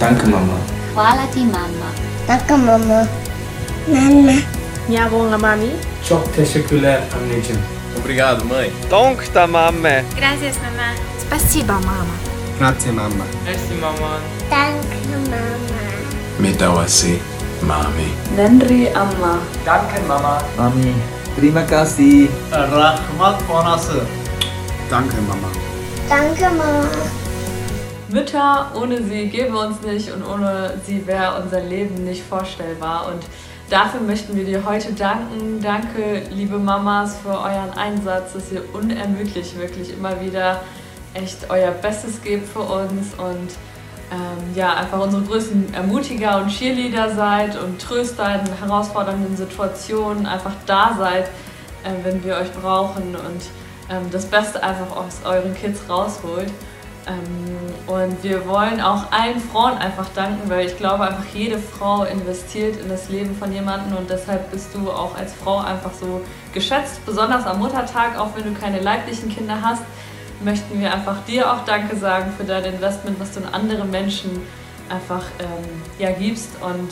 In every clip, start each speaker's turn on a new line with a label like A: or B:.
A: Danke, Mama.
B: Hvala ti, mama.
C: Danke, Mama. Mama.
D: Minha bom mami.
A: Çok teşekkürler anneciğim.
E: Obrigado, mãe.
F: Tonkta mamme.
G: Gracias, mamá.
D: Спасибо, мама.
H: Grazie, mamma.
I: Merci, mama.
C: Danke, Mama.
J: Metawasi, mami.
K: Nandri amma.
I: Danke, Mama.
L: Mami. Terima kasih.
M: Rahmat anası.
H: Danke, Mama.
C: Danke, Mama.
K: Mütter, ohne sie gäbe uns nicht und ohne sie wäre unser Leben nicht vorstellbar. Und dafür möchten wir dir heute danken. Danke, liebe Mamas, für euren Einsatz, dass ihr unermüdlich wirklich immer wieder echt euer Bestes gebt für uns und ähm, ja, einfach unsere größten Ermutiger und Cheerleader seid und Tröster in herausfordernden Situationen, einfach da seid, äh, wenn wir euch brauchen und ähm, das Beste einfach aus euren Kids rausholt. Ähm, und wir wollen auch allen Frauen einfach danken, weil ich glaube, einfach jede Frau investiert in das Leben von jemandem und deshalb bist du auch als Frau einfach so geschätzt, besonders am Muttertag, auch wenn du keine leiblichen Kinder hast möchten wir einfach dir auch Danke sagen für dein Investment, was du in andere Menschen einfach ähm, ja, gibst. Und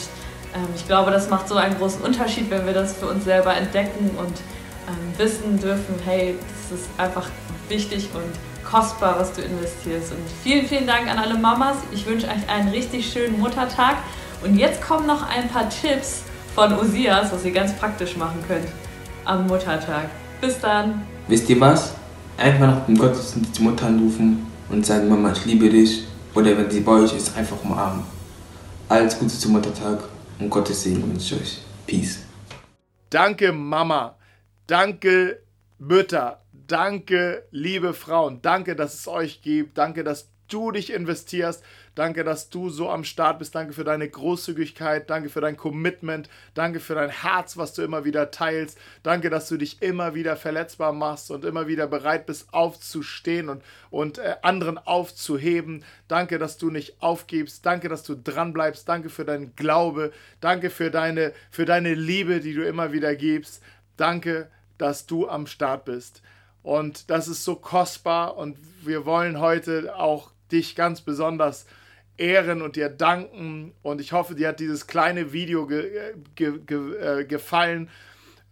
K: ähm, ich glaube, das macht so einen großen Unterschied, wenn wir das für uns selber entdecken und ähm, wissen dürfen, hey, das ist einfach wichtig und kostbar, was du investierst. Und vielen, vielen Dank an alle Mamas. Ich wünsche euch einen richtig schönen Muttertag. Und jetzt kommen noch ein paar Tipps von Osias, was ihr ganz praktisch machen könnt am Muttertag. Bis dann.
A: Wisst ihr was? Einfach nach dem Gottesdienst die Mutter anrufen und sagen, Mama, ich liebe dich. Oder wenn sie bei euch ist, einfach umarmen. Alles Gute zum Muttertag und Gottes Segen wünsche ich euch. Peace.
N: Danke, Mama. Danke, Mütter. Danke, liebe Frauen. Danke, dass es euch gibt. Danke, dass du dich investierst. Danke, dass du so am Start bist. Danke für deine Großzügigkeit. Danke für dein Commitment. Danke für dein Herz, was du immer wieder teilst. Danke, dass du dich immer wieder verletzbar machst und immer wieder bereit bist, aufzustehen und, und äh, anderen aufzuheben. Danke, dass du nicht aufgibst. Danke, dass du dranbleibst. Danke für deinen Glaube. Danke für deine, für deine Liebe, die du immer wieder gibst. Danke, dass du am Start bist. Und das ist so kostbar und wir wollen heute auch dich ganz besonders ehren und dir danken. Und ich hoffe, dir hat dieses kleine Video ge ge ge äh, gefallen.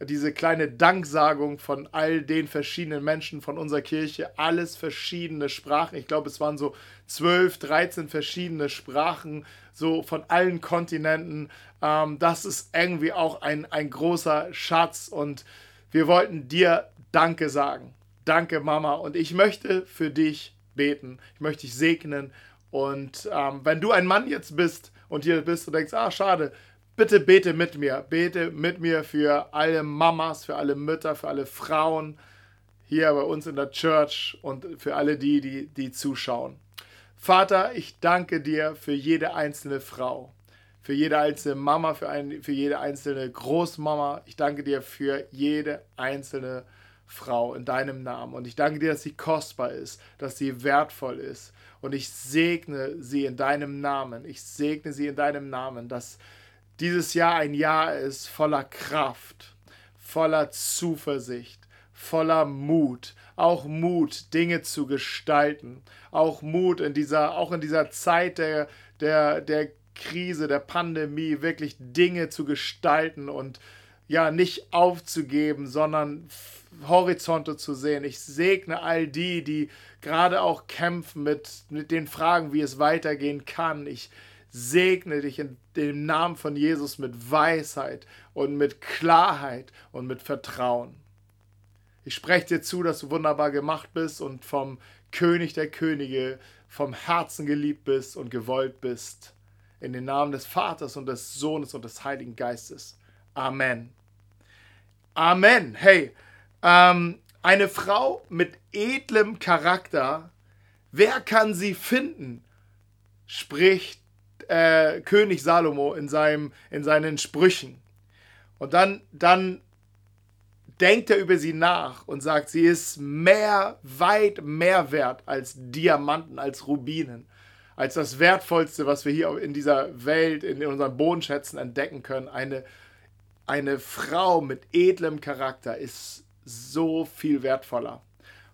N: Diese kleine Danksagung von all den verschiedenen Menschen von unserer Kirche, alles verschiedene Sprachen. Ich glaube, es waren so 12, 13 verschiedene Sprachen, so von allen Kontinenten. Ähm, das ist irgendwie auch ein, ein großer Schatz und wir wollten dir Danke sagen. Danke, Mama. Und ich möchte für dich beten. Ich möchte dich segnen und ähm, wenn du ein Mann jetzt bist und hier bist und denkst, ah, schade, bitte bete mit mir. Bete mit mir für alle Mamas, für alle Mütter, für alle Frauen hier bei uns in der Church und für alle die, die, die zuschauen. Vater, ich danke dir für jede einzelne Frau, für jede einzelne Mama, für, ein, für jede einzelne Großmama. Ich danke dir für jede einzelne Frau in deinem Namen. Und ich danke dir, dass sie kostbar ist, dass sie wertvoll ist und ich segne sie in deinem Namen. Ich segne sie in deinem Namen, dass dieses Jahr ein Jahr ist voller Kraft, voller Zuversicht, voller Mut, auch Mut, Dinge zu gestalten, auch Mut in dieser, auch in dieser Zeit der, der, der Krise, der Pandemie, wirklich Dinge zu gestalten und ja, nicht aufzugeben, sondern Horizonte zu sehen. Ich segne all die, die gerade auch kämpfen mit, mit den Fragen, wie es weitergehen kann. Ich segne dich in dem Namen von Jesus mit Weisheit und mit Klarheit und mit Vertrauen. Ich spreche dir zu, dass du wunderbar gemacht bist und vom König der Könige vom Herzen geliebt bist und gewollt bist. In den Namen des Vaters und des Sohnes und des Heiligen Geistes. Amen. Amen. Hey, ähm, eine Frau mit edlem Charakter, wer kann sie finden? Spricht äh, König Salomo in, seinem, in seinen Sprüchen. Und dann, dann denkt er über sie nach und sagt, sie ist mehr, weit mehr wert als Diamanten, als Rubinen, als das Wertvollste, was wir hier in dieser Welt, in unseren Bodenschätzen entdecken können. Eine, eine Frau mit edlem Charakter ist so viel wertvoller.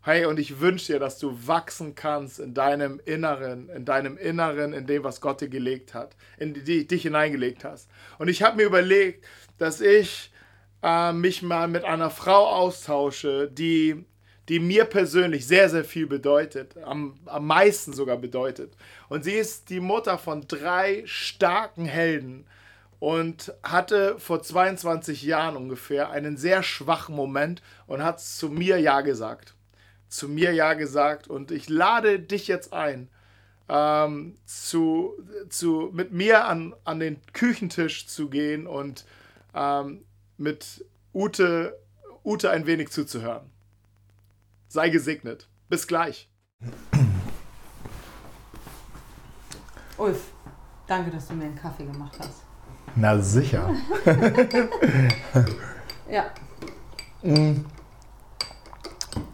N: Hey, und ich wünsche dir, dass du wachsen kannst in deinem Inneren, in deinem Inneren, in dem, was Gott dir gelegt hat, in die dich hineingelegt hast. Und ich habe mir überlegt, dass ich äh, mich mal mit einer Frau austausche, die, die mir persönlich sehr, sehr viel bedeutet, am, am meisten sogar bedeutet. Und sie ist die Mutter von drei starken Helden und hatte vor 22 Jahren ungefähr einen sehr schwachen Moment und hat zu mir Ja gesagt zu mir Ja gesagt und ich lade dich jetzt ein, ähm, zu, zu, mit mir an, an den Küchentisch zu gehen und ähm, mit Ute, Ute ein wenig zuzuhören. Sei gesegnet. Bis gleich.
B: Ulf, danke, dass du mir einen Kaffee gemacht hast.
N: Na sicher.
B: Ja,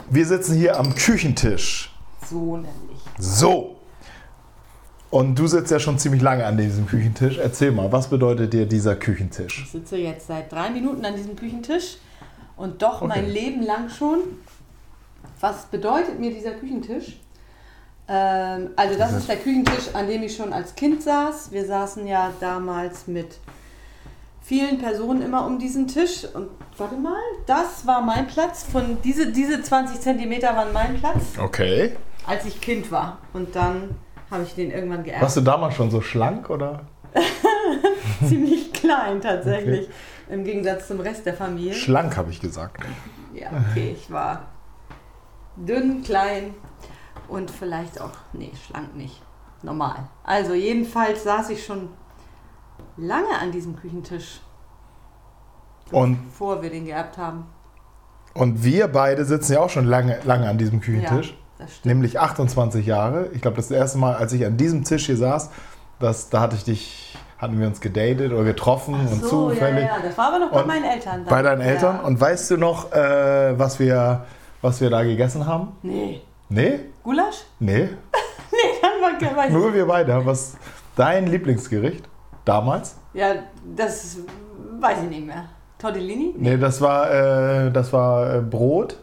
N: Wir sitzen hier am Küchentisch.
B: so nämlich.
N: So. Und du sitzt ja schon ziemlich lange an diesem Küchentisch. Erzähl mal, was bedeutet dir dieser Küchentisch?
B: Ich sitze jetzt seit drei Minuten an diesem Küchentisch und doch
N: Okay.
B: mein Leben lang schon. Was bedeutet mir dieser Küchentisch? Ähm, also das ist der Küchentisch, an dem ich schon als Kind saß. Wir saßen ja damals mit vielen Personen immer um diesen Tisch. Und warte mal, das war mein Platz. Von diese, diese 20 Zentimeter waren mein Platz,
N: Okay.
B: als ich Kind war. Und dann habe ich den irgendwann geerbt.
N: Warst du damals schon so schlank oder?
B: Ziemlich klein tatsächlich. Im Gegensatz zum Rest der Familie.
N: Schlank habe ich gesagt.
B: Ja, okay, ich war dünn, klein und vielleicht auch, nee, schlank nicht. Normal. Also jedenfalls saß ich schon lange an diesem Küchentisch,
N: Und,
B: bevor wir den geerbt haben.
N: und wir beide sitzen ja auch schon lange, lange an diesem Küchentisch.
B: Ja, das stimmt.
N: Nämlich 28 Jahre. Ich glaube, das erste Mal, als ich an diesem Tisch hier saß, das, da hatte ich dich, hatten wir uns gedatet oder getroffen und
B: so, ja,
N: zufällig.
B: ja, das war aber noch bei meinen Eltern. dann.
N: Bei deinen Eltern.
B: Ja.
N: Und weißt du noch, äh, was, wir, was wir da gegessen haben?
B: Nee.
N: Nee?
B: Gulasch?
N: Nee?
B: Nee, dann war kein ich
N: Nur wir beide. Was dein Lieblingsgericht damals?
B: Ja, das weiß ich nicht mehr. Tortellini?
N: Nee, das war, äh, das war äh, Brot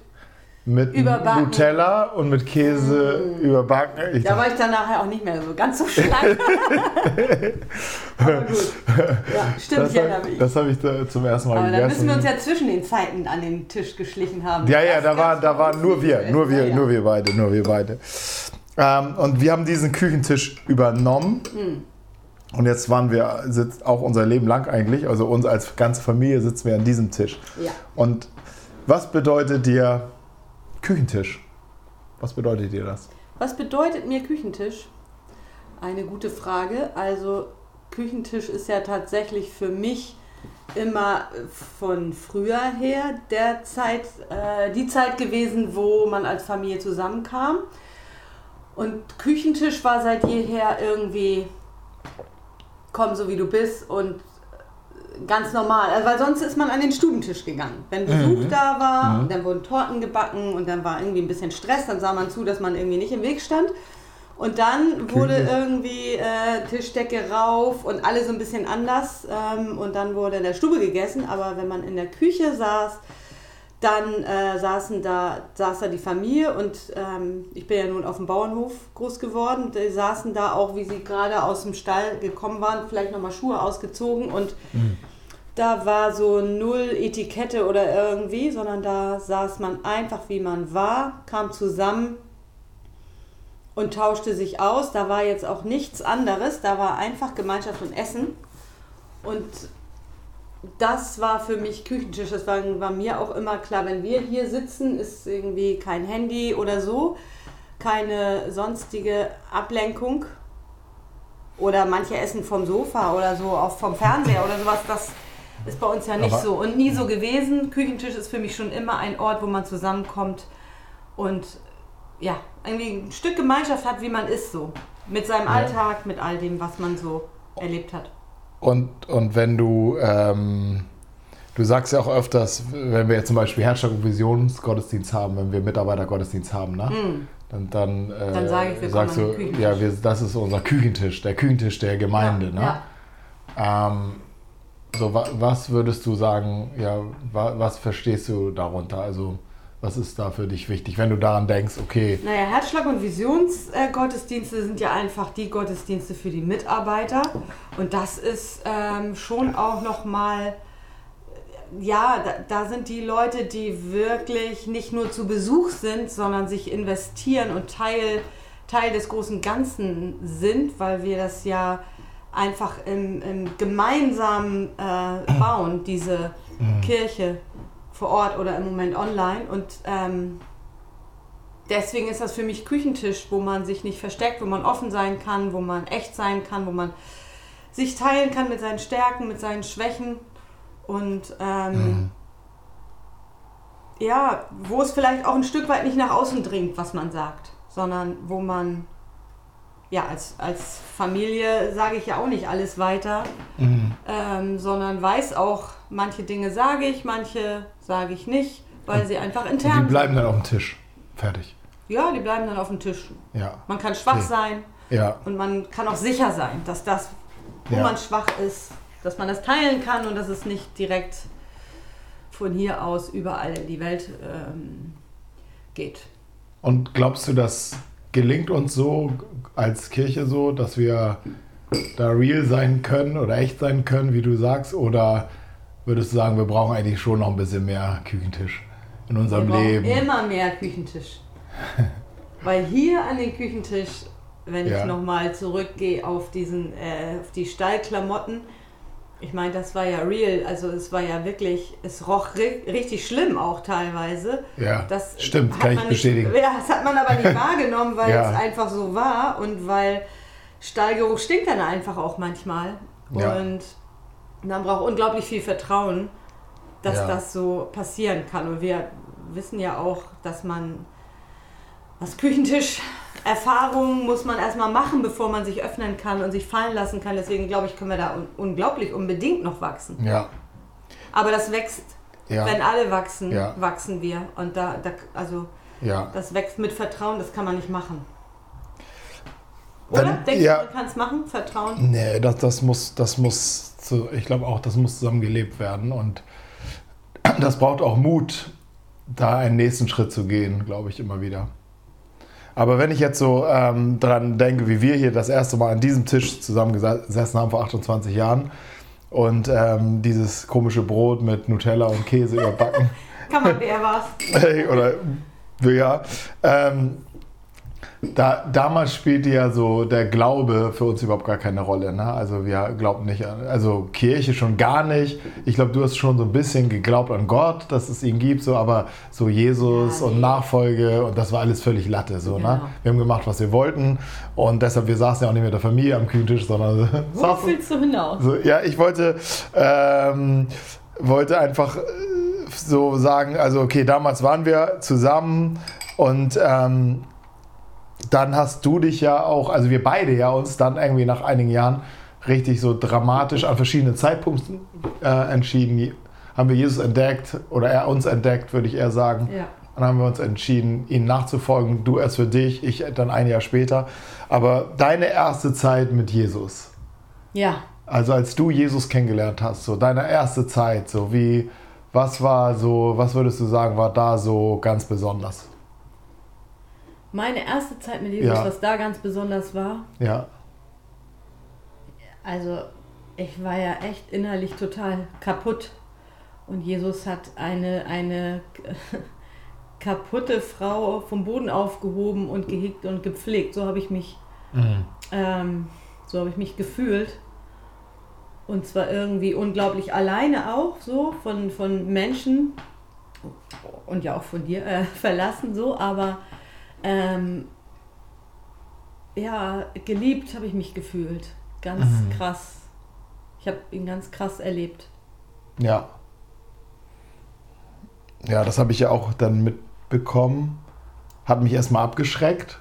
N: mit
B: Überbacken.
N: Nutella und mit Käse überbacken. Ich
B: Da war ich dann nachher auch nicht mehr so ganz so schlank. aber gut. Ja, stimmt,
N: das
B: ich erinnere
N: hab-
B: mich.
N: das habe ich da zum ersten Mal
B: Aber dann
N: gegessen.
B: müssen wir uns ja zwischen den Zeiten an den Tisch geschlichen haben.
N: Ja, ja, da, war, da waren nur wir, nur wir,
B: Ja, ja.
N: nur wir beide, nur wir beide. Ähm, und wir haben diesen Küchentisch übernommen.
B: Hm.
N: Und jetzt waren wir, sitzt auch unser Leben lang eigentlich, also uns als ganze Familie sitzen wir an diesem Tisch.
B: Ja.
N: Und was bedeutet dir Küchentisch? Was bedeutet dir das?
B: Was bedeutet mir Küchentisch? Eine gute Frage. Also Küchentisch ist ja tatsächlich für mich immer von früher her der Zeit, äh, die Zeit gewesen, wo man als Familie zusammenkam. Und Küchentisch war seit jeher irgendwie komm so wie du bist und ganz normal. Also, weil sonst ist man an den Stubentisch gegangen. Wenn Besuch da war, und dann wurden Torten gebacken und dann war irgendwie ein bisschen Stress, dann sah man zu, dass man irgendwie nicht im Weg stand. Und dann wurde irgendwie äh, Tischdecke rauf und alle so ein bisschen anders. Ähm, und dann wurde in der Stube gegessen. Aber wenn man in der Küche saß, dann äh, saßen da, saß da die Familie und ähm, ich bin ja nun auf dem Bauernhof groß geworden. Die saßen da auch, wie sie gerade aus dem Stall gekommen waren, vielleicht nochmal Schuhe ausgezogen und da war so null Etikette oder irgendwie, sondern da saß man einfach wie man war, kam zusammen und tauschte sich aus. Da war jetzt auch nichts anderes, da war einfach Gemeinschaft und Essen. Und das war für mich Küchentisch. Das war, war mir auch immer klar, wenn wir hier sitzen, ist irgendwie kein Handy oder so, keine sonstige Ablenkung. Oder manche essen vom Sofa oder so, auch vom Fernseher oder sowas. Das ist bei uns ja nicht
N: Aber-
B: so und nie so gewesen. Küchentisch ist für mich schon immer ein Ort, wo man zusammenkommt und ja, irgendwie ein Stück Gemeinschaft hat, wie man ist so. Mit seinem Alltag, mit all dem, was man so erlebt hat.
N: Und, und wenn du, ähm, du sagst ja auch öfters, wenn wir jetzt zum Beispiel Herzschlag und Visionsgottesdienst haben, wenn wir Mitarbeitergottesdienst haben, ne? dann, dann, äh.
B: Dann sage ich, wir
N: sagst du, ja, wir, das ist unser Küchentisch, der Küchentisch der Gemeinde. ne?
B: Ja.
N: Ähm, so, wa, was würdest du sagen, ja, wa, was verstehst du darunter? Also, Was ist da für dich wichtig, wenn du daran denkst, okay,
B: Naja, Herzschlag- und Visionsgottesdienste sind ja einfach die Gottesdienste für die Mitarbeiter. Und das ist ähm, schon auch nochmal, ja, da, da sind die Leute, die wirklich nicht nur zu Besuch sind, sondern sich investieren und Teil, Teil des großen Ganzen sind, weil wir das ja einfach im, im gemeinsam äh, bauen, diese Kirche vor Ort oder im Moment online. Und ähm, deswegen ist das für mich Küchentisch, wo man sich nicht versteckt, wo man offen sein kann, wo man echt sein kann, wo man sich teilen kann mit seinen Stärken, mit seinen Schwächen. Und ähm, ja, wo es vielleicht auch ein Stück weit nicht nach außen dringt, was man sagt, sondern wo man ja als, als Familie sage ich ja auch nicht alles weiter, ähm, sondern weiß auch, manche Dinge sage ich, manche sage ich nicht, weil sie einfach
N: und
B: intern
N: die bleiben dann auf dem Tisch. Fertig.
B: Ja, die bleiben dann auf dem Tisch.
N: Ja.
B: Man kann schwach
N: Okay.
B: sein
N: Ja.
B: und man kann auch sicher sein, dass das, wo
N: Ja.
B: man schwach ist, dass man das teilen kann und dass es nicht direkt von hier aus überall in die Welt ähm, geht.
N: Und glaubst du, das gelingt uns so als Kirche so, dass wir da real sein können oder echt sein können, wie du sagst? Oder würdest du sagen, wir brauchen eigentlich schon noch ein bisschen mehr Küchentisch in
B: Wir
N: unserem
B: brauchen
N: Leben?
B: immer mehr Küchentisch. Weil hier an den Küchentisch, wenn
N: Ja.
B: ich nochmal zurückgehe auf diesen, äh, auf die Stallklamotten, ich meine, das war ja real, also es war ja wirklich, es roch ri richtig schlimm auch teilweise.
N: Ja,
B: Das
N: stimmt, kann ich
B: man nicht-
N: bestätigen.
B: Ja, das hat man aber nicht wahrgenommen, weil
N: Ja.
B: es einfach so war und weil Stallgeruch stinkt dann einfach auch manchmal.
N: Ja.
B: Und man braucht unglaublich viel Vertrauen, dass
N: Ja.
B: das so passieren kann. Und wir wissen ja auch, dass man was Küchentisch Erfahrungen muss man erstmal machen, bevor man sich öffnen kann und sich fallen lassen kann. Deswegen glaube ich, können wir da un unglaublich unbedingt noch wachsen.
N: Ja,
B: Aber das wächst.
N: ja,
B: Wenn alle wachsen,
N: Ja.
B: wachsen wir. Und da, da, also
N: ja.
B: das wächst mit Vertrauen, das kann man nicht machen. Oder? Denkst
N: ja.
B: du, man kann es machen? Vertrauen?
N: Nee, das, das muss, das muss, zu, ich glaube auch, das muss zusammen gelebt werden. Und das braucht auch Mut, da einen nächsten Schritt zu gehen, glaube ich, immer wieder. Aber wenn ich jetzt so ähm, dran denke, wie wir hier das erste Mal an diesem Tisch zusammengesessen haben vor 28 Jahren und ähm, dieses komische Brot mit Nutella und Käse überbacken,
B: Kann man, wer war's?
N: oder ja, ähm, da, damals spielte ja so der Glaube für uns überhaupt gar keine Rolle. Ne? Also wir glaubten nicht an, also Kirche schon gar nicht. Ich glaube, du hast schon so ein bisschen geglaubt an Gott, dass es ihn gibt, so, aber so Jesus
B: Ja,
N: und
B: nee.
N: Nachfolge und das war alles völlig Latte. So, ne?
B: Genau.
N: Wir haben gemacht, was wir wollten und deshalb, wir saßen ja auch nicht mit der Familie am Küchentisch, sondern
B: Wo
N: saßen,
B: willst du hinaus?
N: so, ja, ich wollte, ähm, wollte einfach äh, so sagen, also okay, damals waren wir zusammen und ähm, dann hast du dich ja auch, also wir beide ja uns dann irgendwie nach einigen Jahren richtig so dramatisch an verschiedenen Zeitpunkten äh, entschieden, haben wir Jesus entdeckt oder er uns entdeckt, würde ich eher sagen.
B: Ja.
N: Dann haben wir uns entschieden, ihm nachzufolgen. Du erst für dich, ich dann ein Jahr später. Aber deine erste Zeit mit Jesus,
B: Ja.
N: also als du Jesus kennengelernt hast, so deine erste Zeit, so wie, was war so, was würdest du sagen, war da so ganz besonders?
B: Meine erste Zeit mit Jesus,
N: Ja.
B: was da ganz besonders war,
N: Ja,
B: also ich war ja echt innerlich total kaputt. Und Jesus hat eine, eine kaputte Frau vom Boden aufgehoben und gehegt und gepflegt. So habe ich mich, ähm, so habe ich mich gefühlt. Und zwar irgendwie unglaublich alleine auch, so von, von Menschen und ja auch von dir äh, verlassen, so, aber ähm, ja, geliebt habe ich mich gefühlt. Ganz krass. Ich habe ihn ganz krass erlebt.
N: ja. Ja, das habe ich ja auch dann mitbekommen. Hat mich erstmal abgeschreckt,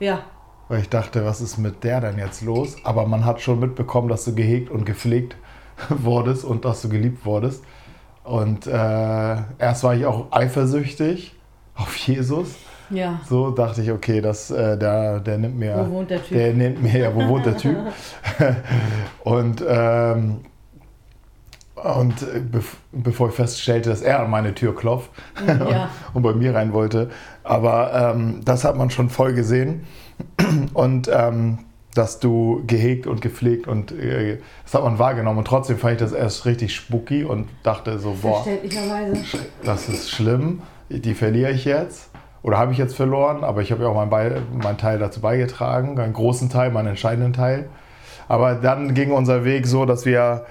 B: Ja,
N: weil ich dachte, was ist mit der denn jetzt los? Aber man hat schon mitbekommen, dass du gehegt und gepflegt wurdest und dass du geliebt wurdest. Und äh, erst war ich auch eifersüchtig auf Jesus.
B: Ja.
N: So dachte ich, okay, das, äh, der, der nimmt mir.
B: Wo wohnt der Typ?
N: Der nimmt mir, ja, wo wohnt der Typ? und ähm, Und äh, bev bevor ich feststellte, dass er an meine Tür klopft
B: Ja.
N: und bei mir rein wollte. Aber ähm, das hat man schon voll gesehen. Und ähm, dass du gehegt und gepflegt und äh, das hat man wahrgenommen. Und trotzdem fand ich das erst richtig spooky und dachte so, boah, das ist schlimm, die verliere ich jetzt. Oder habe ich jetzt verloren, aber ich habe ja auch meinen Be- meinen Teil dazu beigetragen, einen großen Teil, meinen entscheidenden Teil. Aber dann ging unser Weg so, dass wir,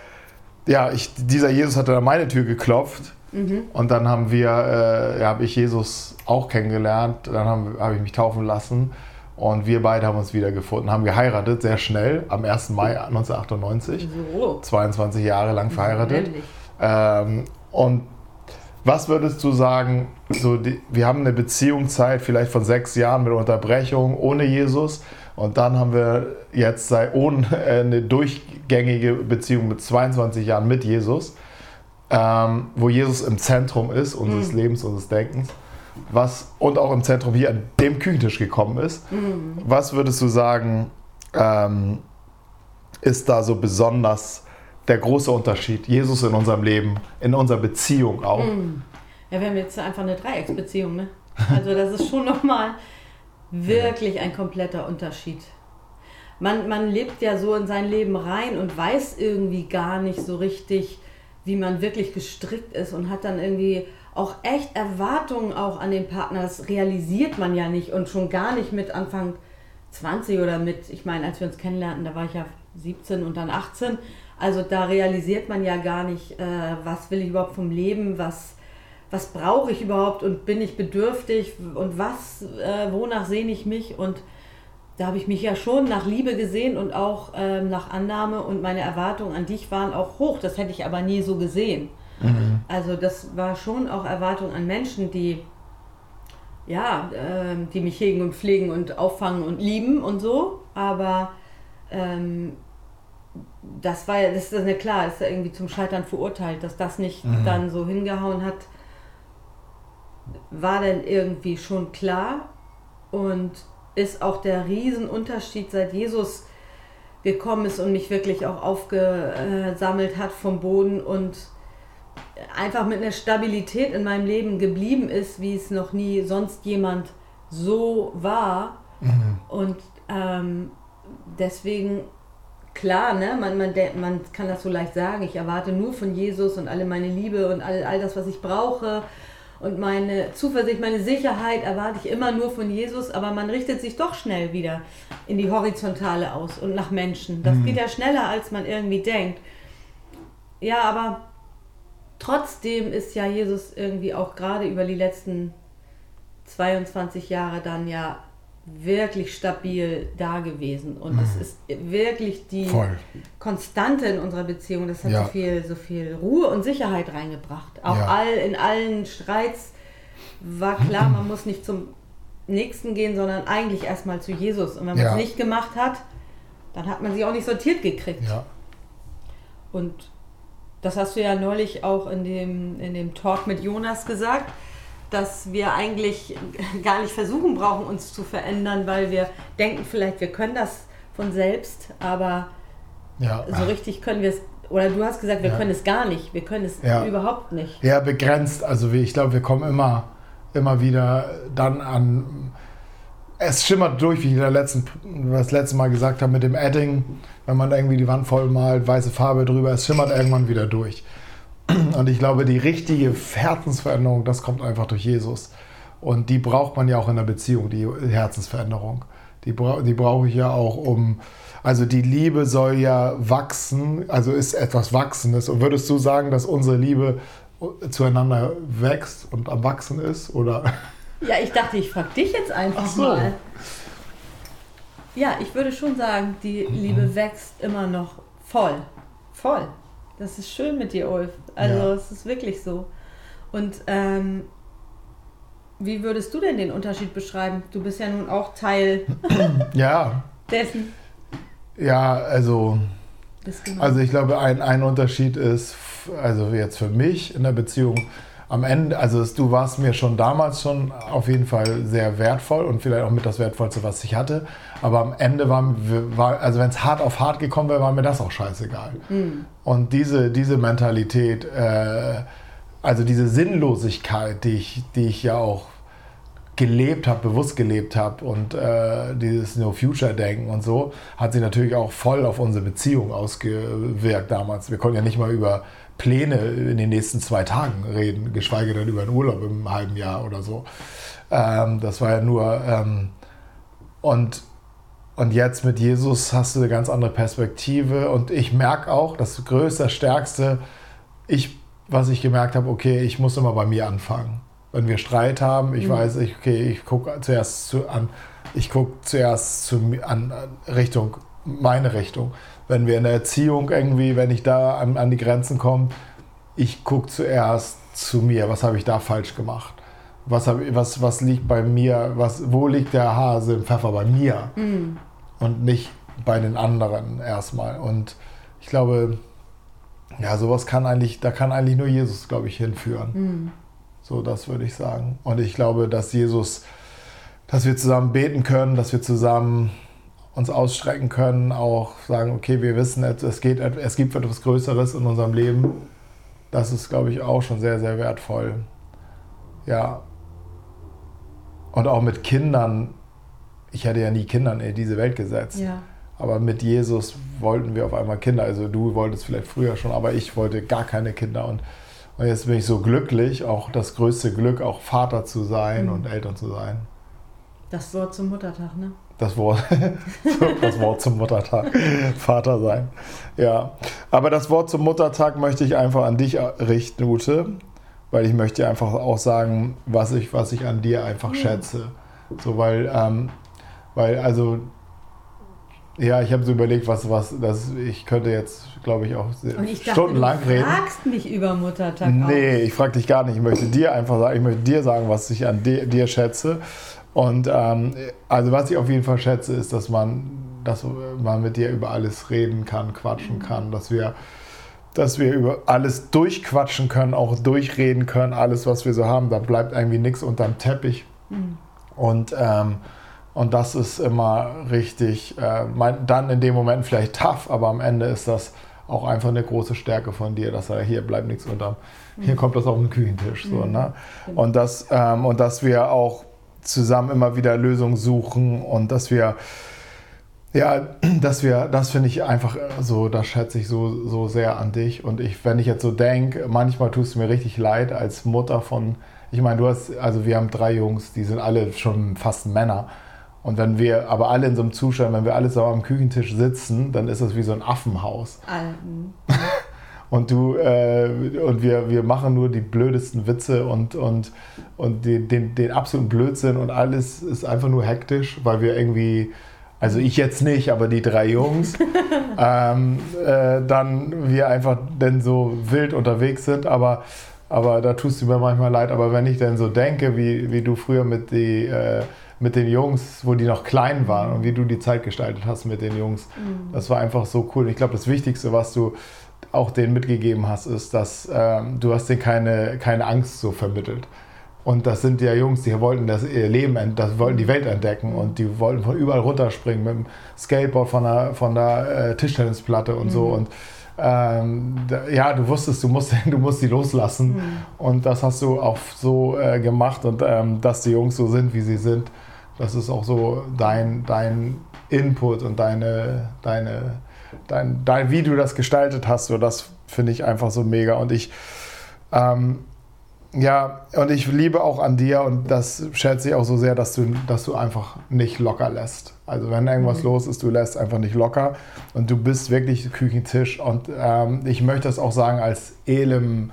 N: ja, ich, dieser Jesus hatte an meine Tür geklopft. Und dann haben wir, äh, ja, habe ich Jesus auch kennengelernt. Dann habe hab ich mich taufen lassen. Und wir beide haben uns wiedergefunden, haben geheiratet, sehr schnell, am 1. Mai 1998.
B: So.
N: 22 Jahre lang verheiratet. Ähm, und was würdest du sagen, so die, wir haben eine Beziehungszeit vielleicht von sechs Jahren mit Unterbrechung ohne Jesus und dann haben wir jetzt seit ohne, äh, eine durchgängige Beziehung mit 22 Jahren mit Jesus, ähm, wo Jesus im Zentrum ist unseres Lebens, unseres Denkens. Was, und auch im Zentrum hier an dem Küchentisch gekommen ist. Was würdest du sagen, ähm, ist da so besonders der große Unterschied? Jesus in unserem Leben, in unserer Beziehung auch.
B: Ja, wir haben jetzt einfach eine Dreiecksbeziehung, ne? Also das ist schon nochmal wirklich ein kompletter Unterschied. Man, man lebt ja so in sein Leben rein und weiß irgendwie gar nicht so richtig, wie man wirklich gestrickt ist und hat dann irgendwie auch echt Erwartungen auch an den Partner. Das realisiert man ja nicht und schon gar nicht mit Anfang 20 oder mit, ich meine, als wir uns kennenlernten, da war ich ja 17 und dann 18. Also da realisiert man ja gar nicht, äh, was will ich überhaupt vom Leben, was, was brauche ich überhaupt und bin ich bedürftig und was, äh, wonach sehne ich mich und da habe ich mich ja schon nach Liebe gesehen und auch ähm, nach Annahme und meine Erwartungen an dich waren auch hoch. Das hätte ich aber nie so gesehen. Also das war schon auch Erwartung an Menschen, die ja, ähm, die mich hegen und pflegen und auffangen und lieben und so. Aber ähm, das war ja, das ist ja klar, ist ja irgendwie zum Scheitern verurteilt, dass das nicht dann so hingehauen hat, war dann irgendwie schon klar und ist auch der Riesenunterschied, seit Jesus gekommen ist und mich wirklich auch aufgesammelt hat vom Boden und einfach mit einer Stabilität in meinem Leben geblieben ist, wie es noch nie sonst jemand so war. Und ähm, deswegen, klar, ne, man, man, man kann das so leicht sagen, ich erwarte nur von Jesus und alle meine Liebe und all, all das, was ich brauche. Und meine Zuversicht, meine Sicherheit erwarte ich immer nur von Jesus, aber man richtet sich doch schnell wieder in die Horizontale aus und nach Menschen. Das geht ja schneller, als man irgendwie denkt. Ja, aber trotzdem ist ja Jesus irgendwie auch gerade über die letzten 22 Jahre dann ja wirklich stabil da gewesen. Und es ist wirklich die
N: Voll.
B: Konstante in unserer Beziehung. Das hat
N: Ja.
B: so, viel, so viel Ruhe und Sicherheit reingebracht. Auch
N: Ja.
B: all, in allen Streits war klar, man muss nicht zum Nächsten gehen, sondern eigentlich erstmal zu Jesus. Und wenn man
N: Ja.
B: es nicht gemacht hat, dann hat man sie auch nicht sortiert gekriegt.
N: Ja.
B: Und das hast du ja neulich auch in dem, in dem Talk mit Jonas gesagt, dass wir eigentlich gar nicht versuchen brauchen, uns zu verändern, weil wir denken vielleicht, wir können das von selbst, aber
N: Ja.
B: so richtig können wir es, oder du hast gesagt, wir
N: Ja.
B: können es gar nicht, wir können es
N: Ja.
B: überhaupt nicht.
N: Ja, begrenzt. Also wie- ich glaube, wir kommen immer, immer wieder dann an. Es schimmert durch, wie ich in der letzten, das letzte Mal gesagt habe, mit dem Edding, wenn man irgendwie die Wand voll malt, weiße Farbe drüber, es schimmert irgendwann wieder durch. Und ich glaube, die richtige Herzensveränderung, das kommt einfach durch Jesus. Und die braucht man ja auch in der Beziehung, die Herzensveränderung. Die, bra die brauche ich ja auch, um. Also die Liebe soll ja wachsen, also ist etwas Wachsendes. Und würdest du sagen, dass unsere Liebe zueinander wächst und am Wachsen ist? Oder?
B: Ja, ich dachte, ich frage dich jetzt einfach
N: Ach so.
B: mal. Ja, ich würde schon sagen, die Liebe wächst immer noch voll. Voll. Das ist schön mit dir, Ulf. Also
N: Ja.
B: es ist wirklich so. Und ähm, wie würdest du denn den Unterschied beschreiben? Du bist ja nun auch Teil
N: Ja,
B: dessen.
N: ja, also.
B: Gemeinsamen.
N: Also ich glaube, ein, ein Unterschied ist, also jetzt für mich in der Beziehung, am Ende, also es, du warst mir schon damals schon auf jeden Fall sehr wertvoll und vielleicht auch mit das Wertvollste, was ich hatte. Aber am Ende war, war also wenn es hart auf hart gekommen wäre, war mir das auch scheißegal.
B: Mhm.
N: Und diese, diese Mentalität, äh, also diese Sinnlosigkeit, die ich, die ich ja auch gelebt habe, bewusst gelebt habe und äh, dieses No-Future-Denken und so, hat sich natürlich auch voll auf unsere Beziehung ausgewirkt damals. Wir konnten ja nicht mal über Pläne in den nächsten zwei Tagen reden, geschweige denn über einen Urlaub im halben Jahr oder so. Ähm, das war ja nur. Ähm, und, und jetzt mit Jesus hast du eine ganz andere Perspektive. Und ich merke auch, das größte, stärkste, ich, was ich gemerkt habe, okay, ich muss immer bei mir anfangen. Wenn wir Streit haben, ich mhm. weiß, ich, okay, ich gucke zuerst zu, an, ich gucke zuerst zu, an, Richtung, meine Richtung wenn wir in der Erziehung irgendwie, wenn ich da an, an die Grenzen komme, ich gucke zuerst zu mir, was habe ich da falsch gemacht? Was, hab, was, was liegt bei mir, was, wo liegt der Hase im Pfeffer bei mir mhm. und nicht bei den anderen erstmal. Und ich glaube, ja, sowas kann eigentlich, da kann eigentlich nur Jesus, glaube ich, hinführen. Mhm. So, das würde ich sagen. Und ich glaube, dass Jesus, dass wir zusammen beten können, dass wir zusammen uns ausstrecken können, auch sagen, okay, wir wissen, es, geht, es gibt etwas Größeres in unserem Leben. Das ist, glaube ich, auch schon sehr, sehr wertvoll. Ja. Und auch mit Kindern. Ich hätte ja nie Kindern in diese Welt gesetzt.
B: Ja.
N: Aber mit Jesus wollten wir auf einmal Kinder. Also du wolltest vielleicht früher schon, aber ich wollte gar keine Kinder. Und, und jetzt bin ich so glücklich, auch das größte Glück, auch Vater zu sein mhm. und Eltern zu sein.
B: Das Wort zum Muttertag, ne?
N: Das Wort, das Wort zum Muttertag. Vater sein. Ja. Aber das Wort zum Muttertag möchte ich einfach an dich richten, Ute. Weil ich möchte einfach auch sagen, was ich, was ich an dir einfach schätze. So, weil, ähm, weil also, ja, ich habe so überlegt, was, was, das, ich könnte jetzt, glaube ich, auch
B: ich
N: stundenlang
B: dachte,
N: reden.
B: Du fragst mich über Muttertag.
N: Nee, auch. ich frage dich gar nicht. Ich möchte dir einfach sagen, ich möchte dir sagen, was ich an dir, dir schätze. Und ähm, also was ich auf jeden Fall schätze, ist, dass man, dass man mit dir über alles reden kann, quatschen kann, dass wir, dass wir über alles durchquatschen können, auch durchreden können, alles, was wir so haben. Da bleibt irgendwie nichts unterm Teppich. Mhm. Und, ähm, und das ist immer richtig, äh, mein, dann in dem Moment vielleicht tough, aber am Ende ist das auch einfach eine große Stärke von dir, dass er hier bleibt nichts unterm, hier mhm. kommt das auf den Küchentisch. So, mhm. ne? Genau. und, das, ähm, und dass wir auch zusammen immer wieder Lösungen suchen und dass wir, ja, dass wir, das finde ich einfach so, das schätze ich so, so sehr an dich. Und ich, wenn ich jetzt so denke, manchmal tust du mir richtig leid als Mutter von, ich meine, du hast, also wir haben drei Jungs, die sind alle schon fast Männer. Und wenn wir aber alle in so einem Zustand, wenn wir alle so am Küchentisch sitzen, dann ist das wie so ein Affenhaus.
B: Alten.
N: und du äh, und wir, wir machen nur die blödesten Witze und, und, und den, den, den absoluten Blödsinn und alles ist einfach nur hektisch, weil wir irgendwie, also ich jetzt nicht, aber die drei Jungs, ähm, äh, dann wir einfach denn so wild unterwegs sind, aber, aber da tust du mir manchmal leid, aber wenn ich dann so denke, wie, wie du früher mit die äh, mit den Jungs, wo die noch klein waren und wie du die Zeit gestaltet hast mit den Jungs. Mhm. Das war einfach so cool. Ich glaube, das Wichtigste, was du auch denen mitgegeben hast, ist, dass ähm, du hast denen keine, keine Angst so vermittelt. Und das sind ja Jungs, die wollten das ihr Leben, das wollten die Welt entdecken und die wollten von überall runterspringen mit dem Skateboard von der, von der äh, Tischtennisplatte und mhm. so. Und ähm, da, ja, du wusstest, du musst, du musst die loslassen. Mhm. Und das hast du auch so äh, gemacht und ähm, dass die Jungs so sind, wie sie sind, das ist auch so dein, dein Input und deine, deine dein, dein, wie du das gestaltet hast, so das finde ich einfach so mega. Und ich, ähm, ja, und ich liebe auch an dir und das schätze ich auch so sehr, dass du, dass du einfach nicht locker lässt. Also wenn irgendwas mhm. los ist, du lässt einfach nicht locker und du bist wirklich Küchentisch. Und ähm, ich möchte das auch sagen als Elim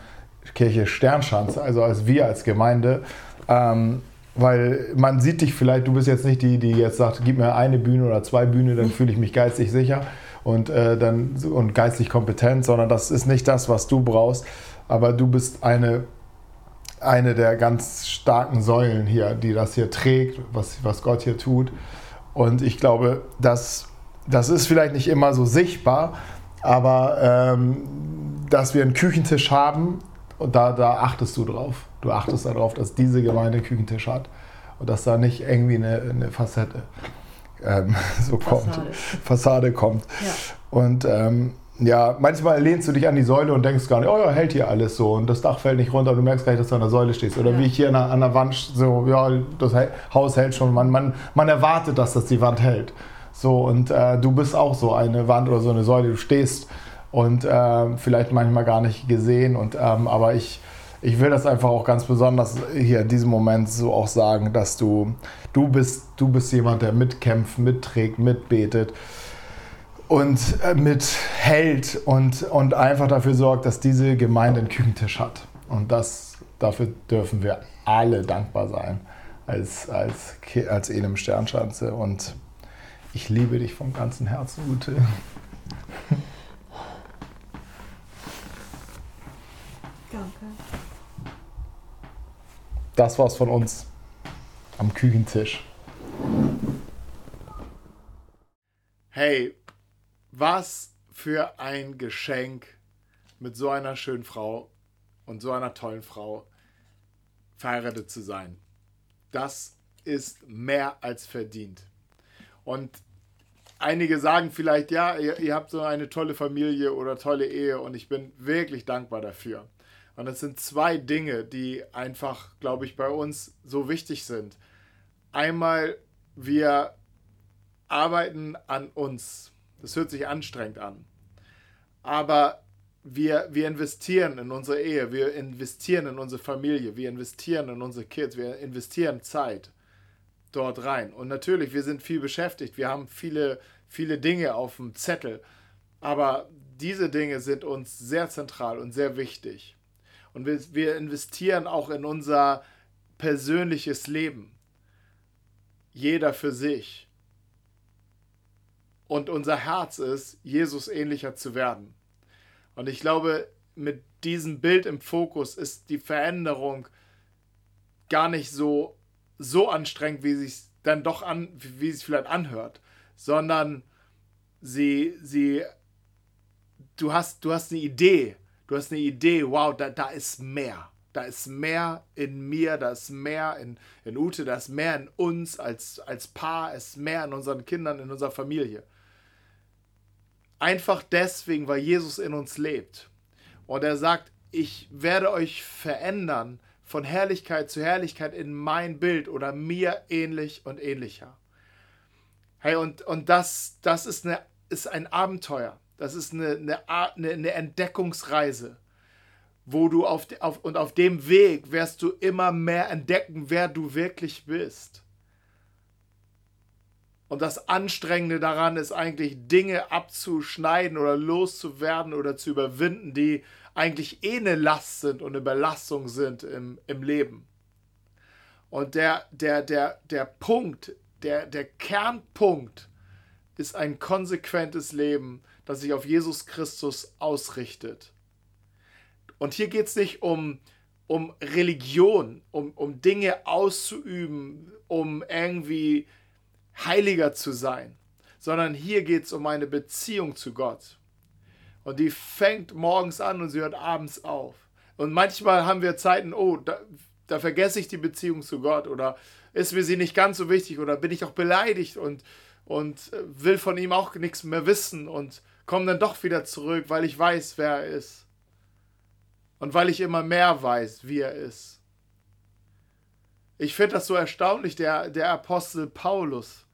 N: Kirche Sternschanze, also als wir als Gemeinde. Ähm, weil man sieht dich vielleicht, du bist jetzt nicht die, die jetzt sagt, gib mir eine Bühne oder zwei Bühne, dann fühle ich mich geistig sicher und, äh, dann, und geistlich kompetent, sondern das ist nicht das, was du brauchst. Aber du bist eine, eine der ganz starken Säulen hier, die das hier trägt, was, was Gott hier tut. Und ich glaube, das, das ist vielleicht nicht immer so sichtbar, aber ähm, dass wir einen Küchentisch haben, und da, da achtest du drauf. Du achtest darauf, dass diese Gemeinde einen Küchentisch hat und dass da nicht irgendwie eine, eine Facette ähm, so kommt,
B: Fassade.
N: Fassade kommt.
B: Ja.
N: Und ähm, ja, manchmal lehnst du dich an die Säule und denkst gar nicht, oh ja, hält hier alles so und das Dach fällt nicht runter und du merkst gar nicht, dass du an der Säule stehst. Oder
B: Ja.
N: wie ich hier an der, an der Wand, so, ja, das Haus hält schon. Man, man, man erwartet, dass das die Wand hält. So, und äh, du bist auch so eine Wand oder so eine Säule. Du stehst und äh, vielleicht manchmal gar nicht gesehen. Und, ähm, aber ich, ich will das einfach auch ganz besonders hier in diesem Moment so auch sagen, dass du, du bist, du bist jemand, der mitkämpft, mitträgt, mitbetet und äh, mithält und, und einfach dafür sorgt, dass diese Gemeinde einen Küchentisch hat. Und das, dafür dürfen wir alle dankbar sein als, als, als Elim Sternschanze. Und ich liebe dich vom ganzen Herzen, Ute.
B: Danke.
N: Das war's von uns am Küchentisch. Hey, was für ein Geschenk mit so einer schönen Frau und so einer tollen Frau verheiratet zu sein. Das ist mehr als verdient. Und einige sagen vielleicht, ja, ihr, ihr habt so eine tolle Familie oder tolle Ehe und ich bin wirklich dankbar dafür. Und es sind zwei Dinge, die einfach, glaube ich, bei uns so wichtig sind. Einmal, wir arbeiten an uns. Das hört sich anstrengend an. Aber wir, wir investieren in unsere Ehe, wir investieren in unsere Familie, wir investieren in unsere Kids, wir investieren Zeit dort rein. Und natürlich, wir sind viel beschäftigt, wir haben viele, viele Dinge auf dem Zettel. Aber diese Dinge sind uns sehr zentral und sehr wichtig. Und wir, wir investieren auch in unser persönliches Leben. Jeder für sich. Und unser Herz ist, Jesus ähnlicher zu werden. Und ich glaube, mit diesem Bild im Fokus ist die Veränderung gar nicht so, so anstrengend, wie sich dann doch an, wie es vielleicht anhört, sondern sie, sie, du hast, du hast eine Idee, du hast eine Idee, wow, da, da ist mehr. Da ist mehr in mir, da ist mehr in, in Ute, da ist mehr in uns als, als Paar, ist mehr in unseren Kindern, in unserer Familie. Einfach deswegen, weil Jesus in uns lebt. Und er sagt, ich werde euch verändern von Herrlichkeit zu Herrlichkeit in mein Bild oder mir ähnlich und ähnlicher. Hey, und, und das, das ist, eine, ist ein Abenteuer. Das ist eine, eine, eine, eine Entdeckungsreise, wo du auf, auf, und auf dem Weg wirst du immer mehr entdecken, wer du wirklich bist. Und das Anstrengende daran ist eigentlich, Dinge abzuschneiden oder loszuwerden oder zu überwinden, die eigentlich eh eine Last sind und eine Belastung sind im, im Leben. Und der, der, der, der Punkt, der, der Kernpunkt ist ein konsequentes Leben, das sich auf Jesus Christus ausrichtet. Und hier geht es nicht um, um Religion, um, um Dinge auszuüben, um irgendwie heiliger zu sein, sondern hier geht es um eine Beziehung zu Gott. Und die fängt morgens an und sie hört abends auf. Und manchmal haben wir Zeiten, oh, da, da vergesse ich die Beziehung zu Gott oder ist mir sie nicht ganz so wichtig oder bin ich auch beleidigt und, und äh, will von ihm auch nichts mehr wissen und komme dann doch wieder zurück, weil ich weiß, wer er ist. Und weil ich immer mehr weiß, wie er ist. Ich finde das so erstaunlich, der, der Apostel Paulus,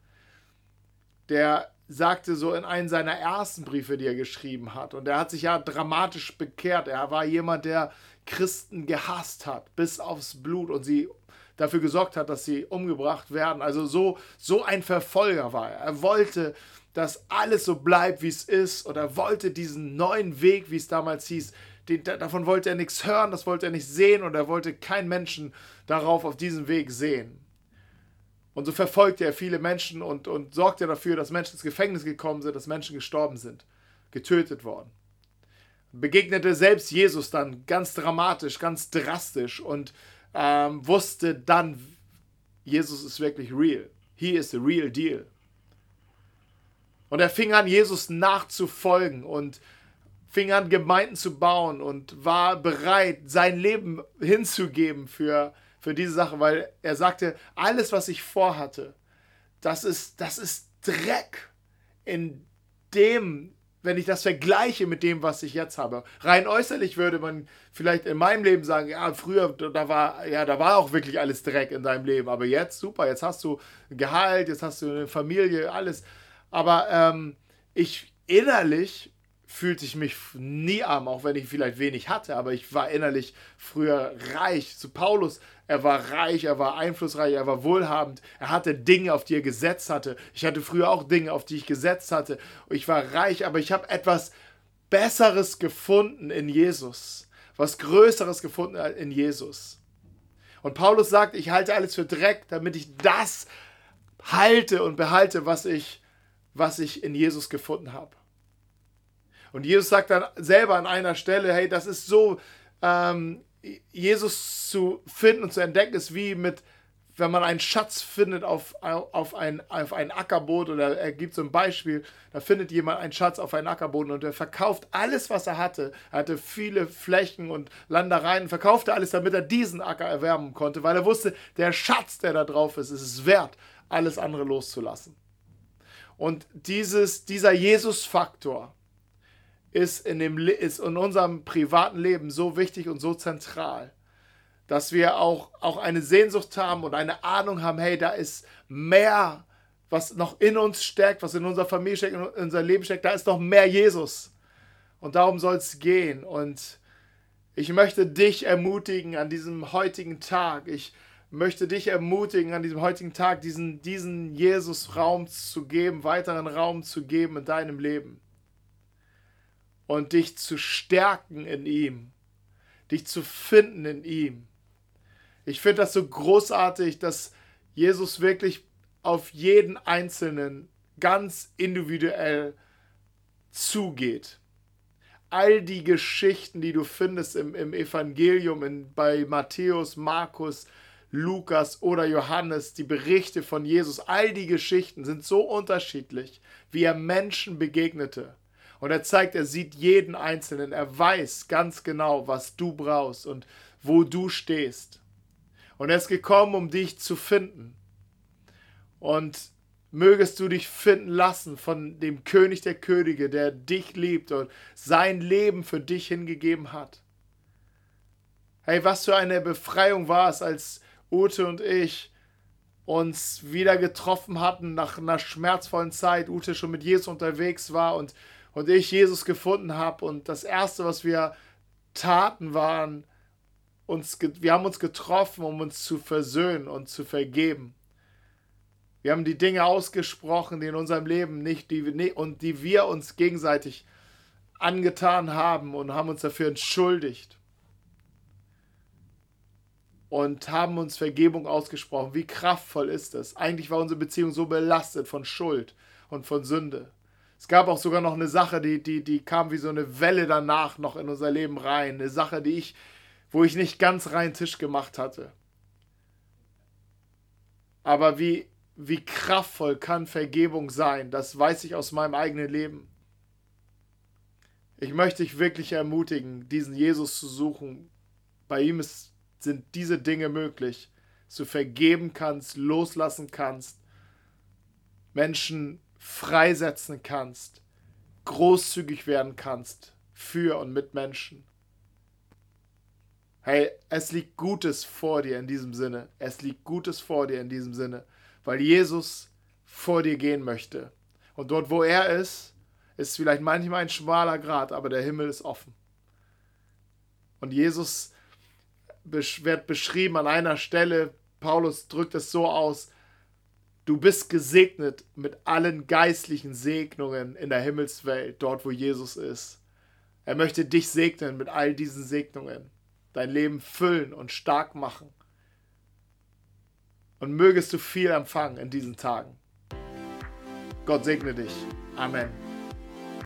N: der sagte so in einem seiner ersten Briefe, die er geschrieben hat, und er hat sich ja dramatisch bekehrt. Er war jemand, der Christen gehasst hat, bis aufs Blut und sie dafür gesorgt hat, dass sie umgebracht werden. Also so, so ein Verfolger war er. Er wollte, dass alles so bleibt, wie es ist, und er wollte diesen neuen Weg, wie es damals hieß, den, davon wollte er nichts hören, das wollte er nicht sehen, und er wollte keinen Menschen darauf auf diesem Weg sehen. Und so verfolgte er viele Menschen und, und sorgte dafür, dass Menschen ins Gefängnis gekommen sind, dass Menschen gestorben sind, getötet worden. Begegnete selbst Jesus dann ganz dramatisch, ganz drastisch und ähm, wusste dann, Jesus ist wirklich real. He is the real deal. Und er fing an, Jesus nachzufolgen und fing an, Gemeinden zu bauen und war bereit, sein Leben hinzugeben für, für diese Sache, weil er sagte, alles, was ich vorhatte, das ist, das ist Dreck in dem, wenn ich das vergleiche mit dem, was ich jetzt habe. Rein äußerlich würde man vielleicht in meinem Leben sagen, ja, früher, da war, ja, da war auch wirklich alles Dreck in deinem Leben, aber jetzt, super, jetzt hast du Gehalt, jetzt hast du eine Familie, alles. Aber ähm, ich innerlich fühlte ich mich nie arm, auch wenn ich vielleicht wenig hatte, aber ich war innerlich früher reich. Zu Paulus, er war reich, er war einflussreich, er war wohlhabend, er hatte Dinge, auf die er gesetzt hatte. Ich hatte früher auch Dinge, auf die ich gesetzt hatte. Ich war reich, aber ich habe etwas Besseres gefunden in Jesus, was Größeres gefunden in Jesus. Und Paulus sagt, ich halte alles für Dreck, damit ich das halte und behalte, was ich, was ich in Jesus gefunden habe. Und Jesus sagt dann selber an einer Stelle, hey, das ist so, ähm, Jesus zu finden und zu entdecken ist wie mit, wenn man einen Schatz findet auf, auf, ein, auf ein Ackerboot oder er gibt so ein Beispiel, da findet jemand einen Schatz auf einen Ackerboden und er verkauft alles, was er hatte. Er hatte viele Flächen und Landereien, verkaufte alles, damit er diesen Acker erwerben konnte, weil er wusste, der Schatz, der da drauf ist, ist es wert, alles andere loszulassen. Und dieses, dieser Jesus-Faktor, ist in, ist in unserem privaten Leben so wichtig und so zentral, dass wir auch, auch eine Sehnsucht haben und eine Ahnung haben, hey, da ist mehr, was noch in uns steckt, was in unserer Familie steckt, in unser Leben steckt, da ist noch mehr Jesus. Und darum soll es gehen. Und ich möchte dich ermutigen an diesem heutigen Tag. Ich möchte dich ermutigen, an diesem heutigen Tag diesen, diesen Jesus Raum zu geben, weiteren Raum zu geben in deinem Leben und dich zu stärken in ihm, dich zu finden in ihm. Ich finde das so großartig, dass Jesus wirklich auf jeden Einzelnen ganz individuell zugeht. All die Geschichten, die du findest im, im Evangelium, in, bei Matthäus, Markus, Lukas oder Johannes, die Berichte von Jesus, all die Geschichten sind so unterschiedlich, wie er Menschen begegnete. Und er zeigt, er sieht jeden Einzelnen. Er weiß ganz genau, was du brauchst und wo du stehst. Und er ist gekommen, um dich zu finden. Und mögest du dich finden lassen von dem König der Könige, der dich liebt und sein Leben für dich hingegeben hat. Hey, was für eine Befreiung war es, als Ute und ich uns wieder getroffen hatten nach einer schmerzvollen Zeit. Ute schon mit Jesus unterwegs war und und ich Jesus gefunden habe und das erste, was wir taten, waren uns wir haben uns getroffen, um uns zu versöhnen und zu vergeben. Wir haben die Dinge ausgesprochen, die in unserem Leben nicht die und die wir uns gegenseitig angetan haben und haben uns dafür entschuldigt und haben uns Vergebung ausgesprochen. Wie kraftvoll ist das? Eigentlich war unsere Beziehung so belastet von Schuld und von Sünde. Es gab auch sogar noch eine Sache, die, die, die kam wie so eine Welle danach noch in unser Leben rein. Eine Sache, die ich, wo ich nicht ganz rein Tisch gemacht hatte. Aber wie, wie kraftvoll kann Vergebung sein? Das weiß ich aus meinem eigenen Leben. Ich möchte dich wirklich ermutigen, diesen Jesus zu suchen. Bei ihm ist, sind diese Dinge möglich, dass du vergeben kannst, loslassen kannst, Menschen freisetzen kannst, großzügig werden kannst für und mit Menschen. Hey, es liegt Gutes vor dir in diesem Sinne. Es liegt Gutes vor dir in diesem Sinne, weil Jesus vor dir gehen möchte. Und dort, wo er ist, ist vielleicht manchmal ein schmaler Grat, aber der Himmel ist offen. Und Jesus wird beschrieben an einer Stelle, Paulus drückt es so aus, Du bist gesegnet mit allen geistlichen Segnungen in der Himmelswelt, dort wo Jesus ist. Er möchte dich segnen mit all diesen Segnungen, dein Leben füllen und stark machen. Und mögest du viel empfangen in diesen Tagen. Gott segne dich. Amen.